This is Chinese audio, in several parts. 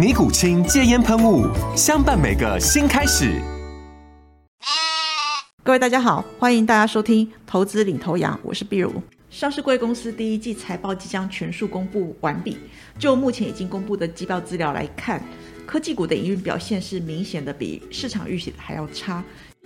尼古清戒烟喷雾，相伴每个新开始。各位大家好，欢迎大家收听《投资领头羊》，我是碧如。上市贵公司第一季财报即将全数公布完毕。就目前已经公布的季报资料来看，科技股的营运表现是明显的比市场预期的还要差，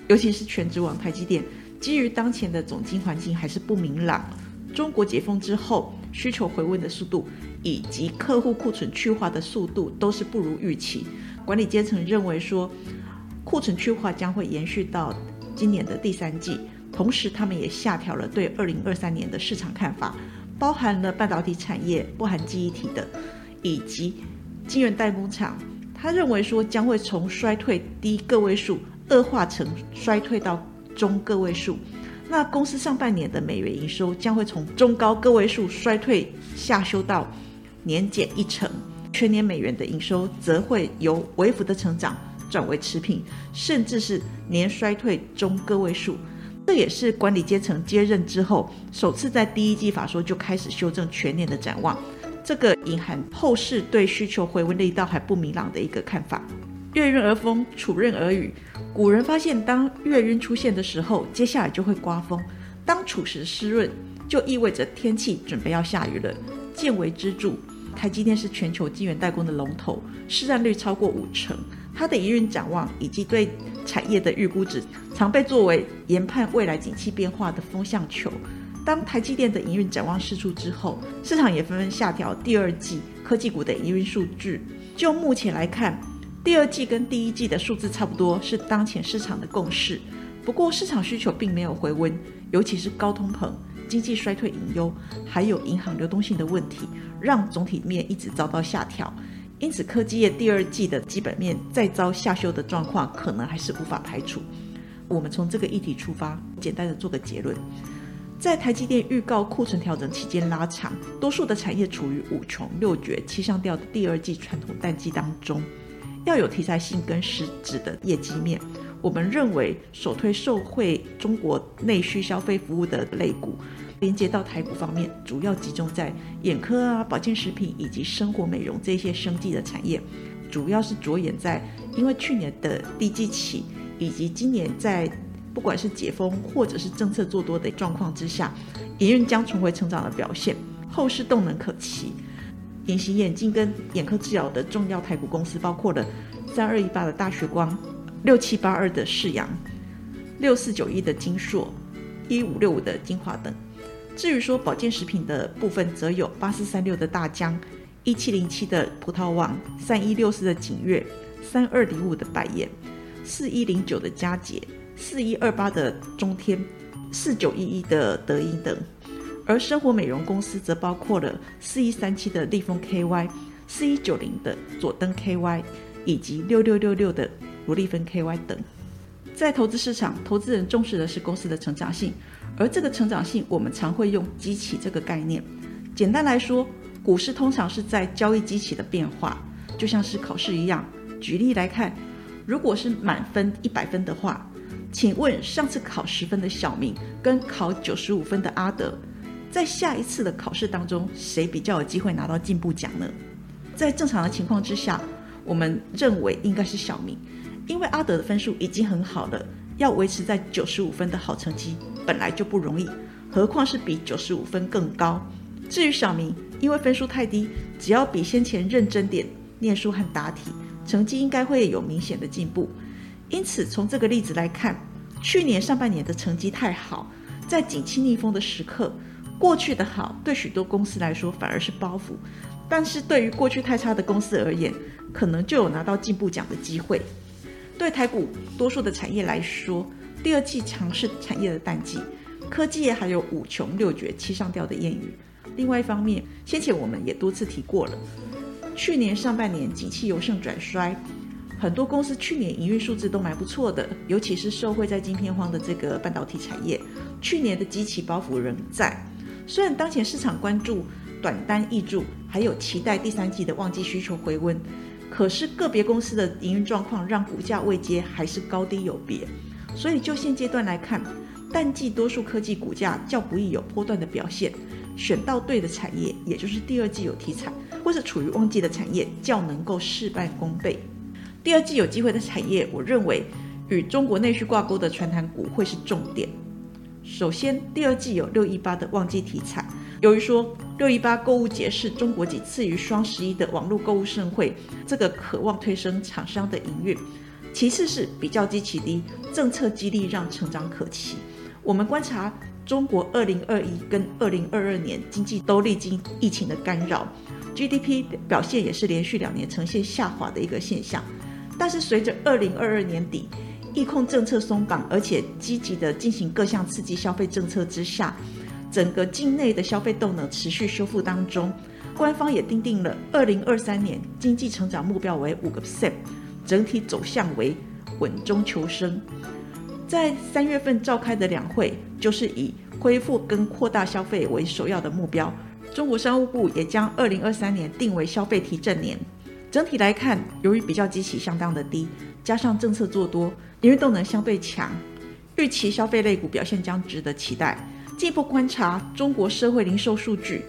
尤其是全职网台积电，基于当前的总经环境还是不明朗。中国解封之后，需求回温的速度以及客户库存去化的速度都是不如预期。管理阶层认为说，库存去化将会延续到今年的第三季。同时，他们也下调了对二零二三年的市场看法，包含了半导体产业、不含记忆体的，以及晶圆代工厂。他认为说，将会从衰退低个位数恶化成衰退到中个位数。那公司上半年的美元营收将会从中高个位数衰退下修到年减一成，全年美元的营收则会由微幅的成长转为持平，甚至是年衰退中个位数。这也是管理阶层接任之后首次在第一季法说就开始修正全年的展望，这个隐含后市对需求回温力道还不明朗的一个看法。月润而风，处润而雨。古人发现，当月晕出现的时候，接下来就会刮风；当处时湿润，就意味着天气准备要下雨了。见微知著，台积电是全球晶圆代工的龙头，市占率超过五成。它的营运展望以及对产业的预估值，常被作为研判未来景气变化的风向球。当台积电的营运展望释出之后，市场也纷纷下调第二季科技股的营运数据。就目前来看，第二季跟第一季的数字差不多，是当前市场的共识。不过市场需求并没有回温，尤其是高通膨、经济衰退隐忧，还有银行流动性的问题，让总体面一直遭到下调。因此，科技业第二季的基本面再遭下修的状况，可能还是无法排除。我们从这个议题出发，简单的做个结论：在台积电预告库存调整期间拉长，多数的产业处于五穷六绝七上吊的第二季传统淡季当中。要有题材性跟实质的业绩面，我们认为首推受惠中国内需消费服务的类股，连接到台股方面，主要集中在眼科啊、保健食品以及生活美容这些生计的产业，主要是着眼在因为去年的低基期，以及今年在不管是解封或者是政策做多的状况之下，营运将重回成长的表现，后市动能可期。隐形眼镜跟眼科治疗的重要台股公司，包括了三二一八的大学光、六七八二的世阳、六四九一的金硕、一五六五的精华等。至于说保健食品的部分，则有八四三六的大疆、一七零七的葡萄王、三一六四的景悦、三二零五的百燕、四一零九的佳杰、四一二八的中天、四九一一的德音等。而生活美容公司则包括了四一三七的立丰 KY、四一九零的佐登 KY 以及六六六六的罗丽芬 KY 等。在投资市场，投资人重视的是公司的成长性，而这个成长性，我们常会用机器这个概念。简单来说，股市通常是在交易机器的变化，就像是考试一样。举例来看，如果是满分一百分的话，请问上次考十分的小明跟考九十五分的阿德。在下一次的考试当中，谁比较有机会拿到进步奖呢？在正常的情况之下，我们认为应该是小明，因为阿德的分数已经很好了，要维持在九十五分的好成绩本来就不容易，何况是比九十五分更高。至于小明，因为分数太低，只要比先前认真点念书和答题，成绩应该会有明显的进步。因此，从这个例子来看，去年上半年的成绩太好，在景气逆风的时刻，过去的好对许多公司来说反而是包袱，但是对于过去太差的公司而言，可能就有拿到进步奖的机会。对台股多数的产业来说，第二季尝试产业的淡季，科技业还有五穷六绝七上吊的谚语。另外一方面，先前我们也多次提过了，去年上半年景气由盛转衰，很多公司去年营运数字都蛮不错的，尤其是受惠在晶片荒的这个半导体产业，去年的基期包袱仍在。虽然当前市场关注短单易注，还有期待第三季的旺季需求回温。可是个别公司的营运状况让股价未接还是高低有别，所以就现阶段来看，淡季多数科技股价较不易有波段的表现，选到对的产业，也就是第二季有题材或是处于旺季的产业，较能够事半功倍。第二季有机会的产业，我认为与中国内需挂钩的传统股会是重点。首先，第二季有六一八的旺季题材。由于说六一八购物节是中国仅次于双十一的网络购物盛会，这个渴望推升厂商的营运。其次是比较基期低，政策激励让成长可期。我们观察中国二零二一跟二零二二年经济都历经疫情的干扰，GDP 表现也是连续两年呈现下滑的一个现象。但是随着二零二二年底，疫控政策松绑，而且积极的进行各项刺激消费政策之下。整个境内的消费动能持续修复当中，官方也定定了二零二三年经济成长目标为五个 percent，整体走向为稳中求升。在三月份召开的两会，就是以恢复跟扩大消费为首要的目标。中国商务部也将二零二三年定为消费提振年。整体来看，由于比较基期相当的低，加上政策做多，营运动能相对强，预期消费类股表现将值得期待。进一步观察中国社会零售数据，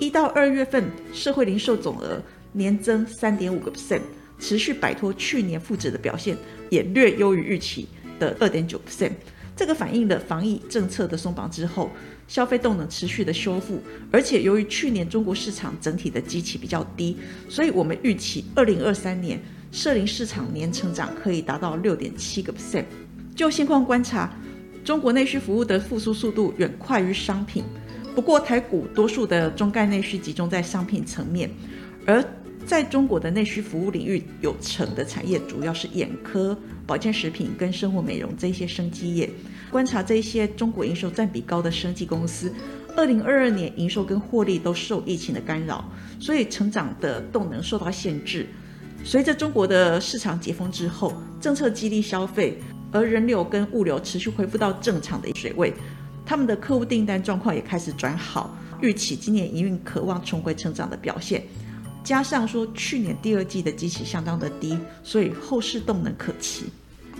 一到二月份社会零售总额年增三点五个 percent，持续摆脱去年负值的表现，也略优于预期的二点九 percent。这个反映了防疫政策的松绑之后，消费动能持续的修复，而且由于去年中国市场整体的基期比较低，所以我们预期二零二三年社零市场年成长可以达到六点七个 percent。就现况观察。中国内需服务的复苏速度远快于商品，不过台股多数的中概内需集中在商品层面，而在中国的内需服务领域有成的产业主要是眼科、保健食品跟生活美容这些生机业。观察这些中国营收占比高的生技公司，二零二二年营收跟获利都受疫情的干扰，所以成长的动能受到限制。随着中国的市场解封之后，政策激励消费。而人流跟物流持续恢复到正常的水位，他们的客户订单状况也开始转好，预期今年营运渴望重回成长的表现。加上说去年第二季的基期相当的低，所以后市动能可期。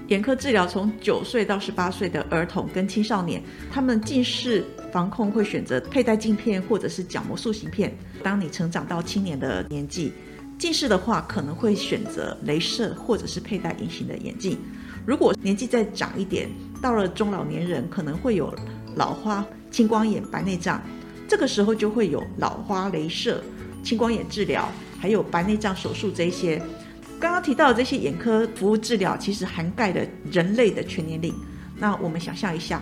眼科治疗从九岁到十八岁的儿童跟青少年，他们近视防控会选择佩戴镜片或者是角膜塑形片。当你成长到青年的年纪，近视的话可能会选择镭射或者是佩戴隐形的眼镜。如果年纪再长一点，到了中老年人，可能会有老花、青光眼、白内障，这个时候就会有老花镭射、青光眼治疗，还有白内障手术这些。刚刚提到的这些眼科服务治疗，其实涵盖了人类的全年龄。那我们想象一下，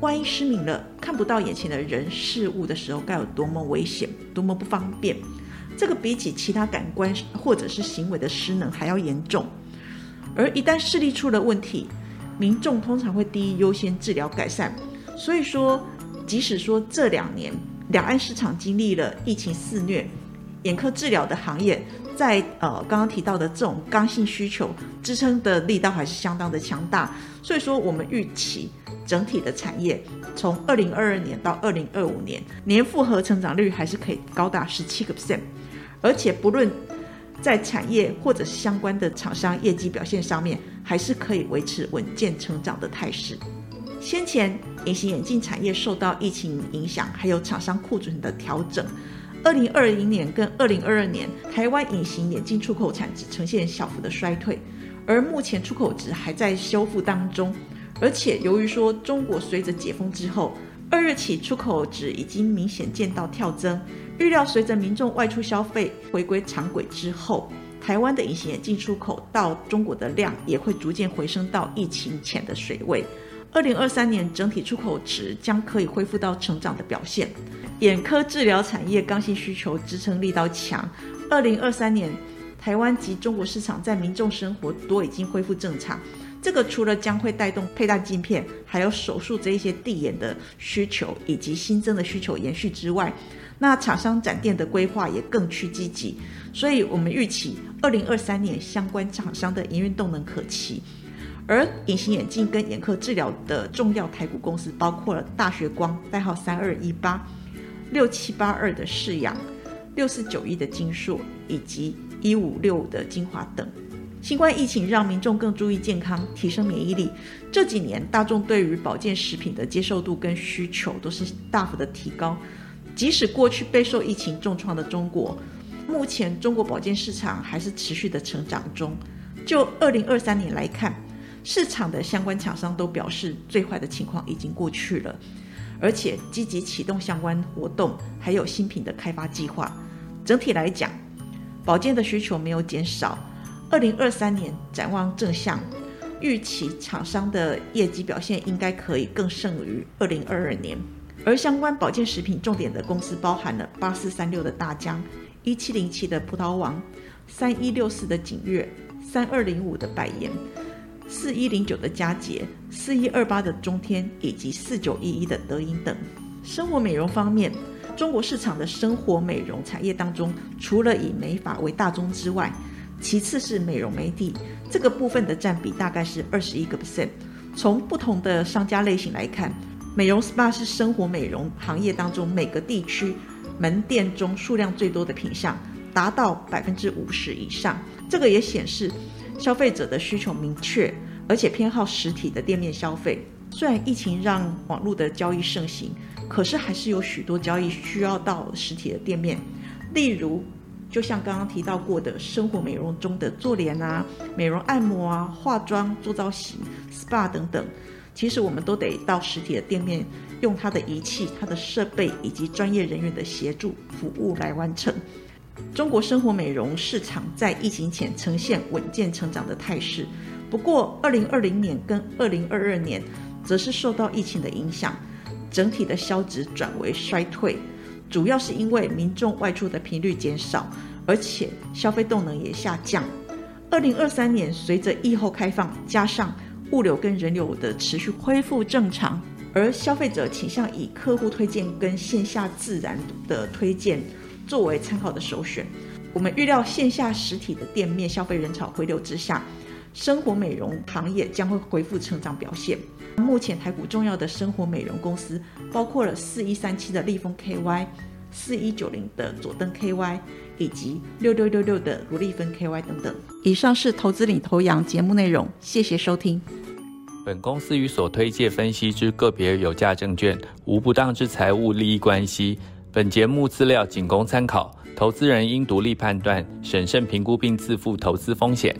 万一失明了，看不到眼前的人事物的时候，该有多么危险，多么不方便？这个比起其他感官或者是行为的失能还要严重。而一旦视力出了问题，民众通常会第一优先治疗改善。所以说，即使说这两年两岸市场经历了疫情肆虐，眼科治疗的行业在呃刚刚提到的这种刚性需求支撑的力道还是相当的强大。所以说，我们预期整体的产业从二零二二年到二零二五年年复合成长率还是可以高达十七个 percent，而且不论。在产业或者是相关的厂商业绩表现上面，还是可以维持稳健成长的态势。先前隐形眼镜产业受到疫情影响，还有厂商库存的调整，二零二零年跟二零二二年台湾隐形眼镜出口产值呈现小幅的衰退，而目前出口值还在修复当中。而且由于说中国随着解封之后，二月起出口值已经明显见到跳增。预料随着民众外出消费回归常轨之后，台湾的隐形眼镜出口到中国的量也会逐渐回升到疫情前的水位。二零二三年整体出口值将可以恢复到成长的表现。眼科治疗产业刚性需求支撑力道强。二零二三年，台湾及中国市场在民众生活多已经恢复正常。这个除了将会带动佩戴镜片，还有手术这一些地眼的需求以及新增的需求延续之外，那厂商展店的规划也更趋积极。所以我们预期二零二三年相关厂商的营运动能可期。而隐形眼镜跟眼科治疗的重要台股公司，包括了大学光代号三二一八、六七八二的视阳、六四九一的金硕以及一五六五的精华等。新冠疫情让民众更注意健康，提升免疫力。这几年大众对于保健食品的接受度跟需求都是大幅的提高。即使过去备受疫情重创的中国，目前中国保健市场还是持续的成长中。就二零二三年来看。市场的相关厂商都表示，最坏的情况已经过去了，而且积极启动相关活动，还有新品的开发计划。整体来讲，保健的需求没有减少。二零二三年展望正向，预期厂商的业绩表现应该可以更胜于二零二二年。而相关保健食品重点的公司包含了八四三六的大疆、一七零七的葡萄王、三一六四的景悦、三二零五的百颜。四一零九的佳捷，四一二八的中天，以及四九一一的德银等。生活美容方面，中国市场的生活美容产业当中，除了以美发为大宗之外，其次是美容美体，这个部分的占比大概是二十一个 percent。从不同的商家类型来看，美容 SPA 是生活美容行业当中每个地区门店中数量最多的品项，达到百分之五十以上。这个也显示。消费者的需求明确，而且偏好实体的店面消费。虽然疫情让网络的交易盛行，可是还是有许多交易需要到实体的店面。例如，就像刚刚提到过的生活美容中的做脸啊、美容按摩啊、化妆、做造型、SPA 等等，其实我们都得到实体的店面，用它的仪器、它的设备以及专业人员的协助服务来完成。中国生活美容市场在疫情前呈现稳健成长的态势，不过二零二零年跟二零二二年则是受到疫情的影响，整体的销值转为衰退，主要是因为民众外出的频率减少，而且消费动能也下降。二零二三年随着疫后开放，加上物流跟人流的持续恢复正常，而消费者倾向以客户推荐跟线下自然的推荐。作为参考的首选，我们预料线下实体的店面消费人潮回流之下，生活美容行业将会恢复成长表现。目前台股重要的生活美容公司包括了四一三七的立丰 KY、四一九零的佐登 KY 以及六六六六的如丽芬 KY 等等。以上是投资领头羊节目内容，谢谢收听。本公司与所推介分析之个别有价证券无不当之财务利益关系。本节目资料仅供参考，投资人应独立判断、审慎评估并自负投资风险。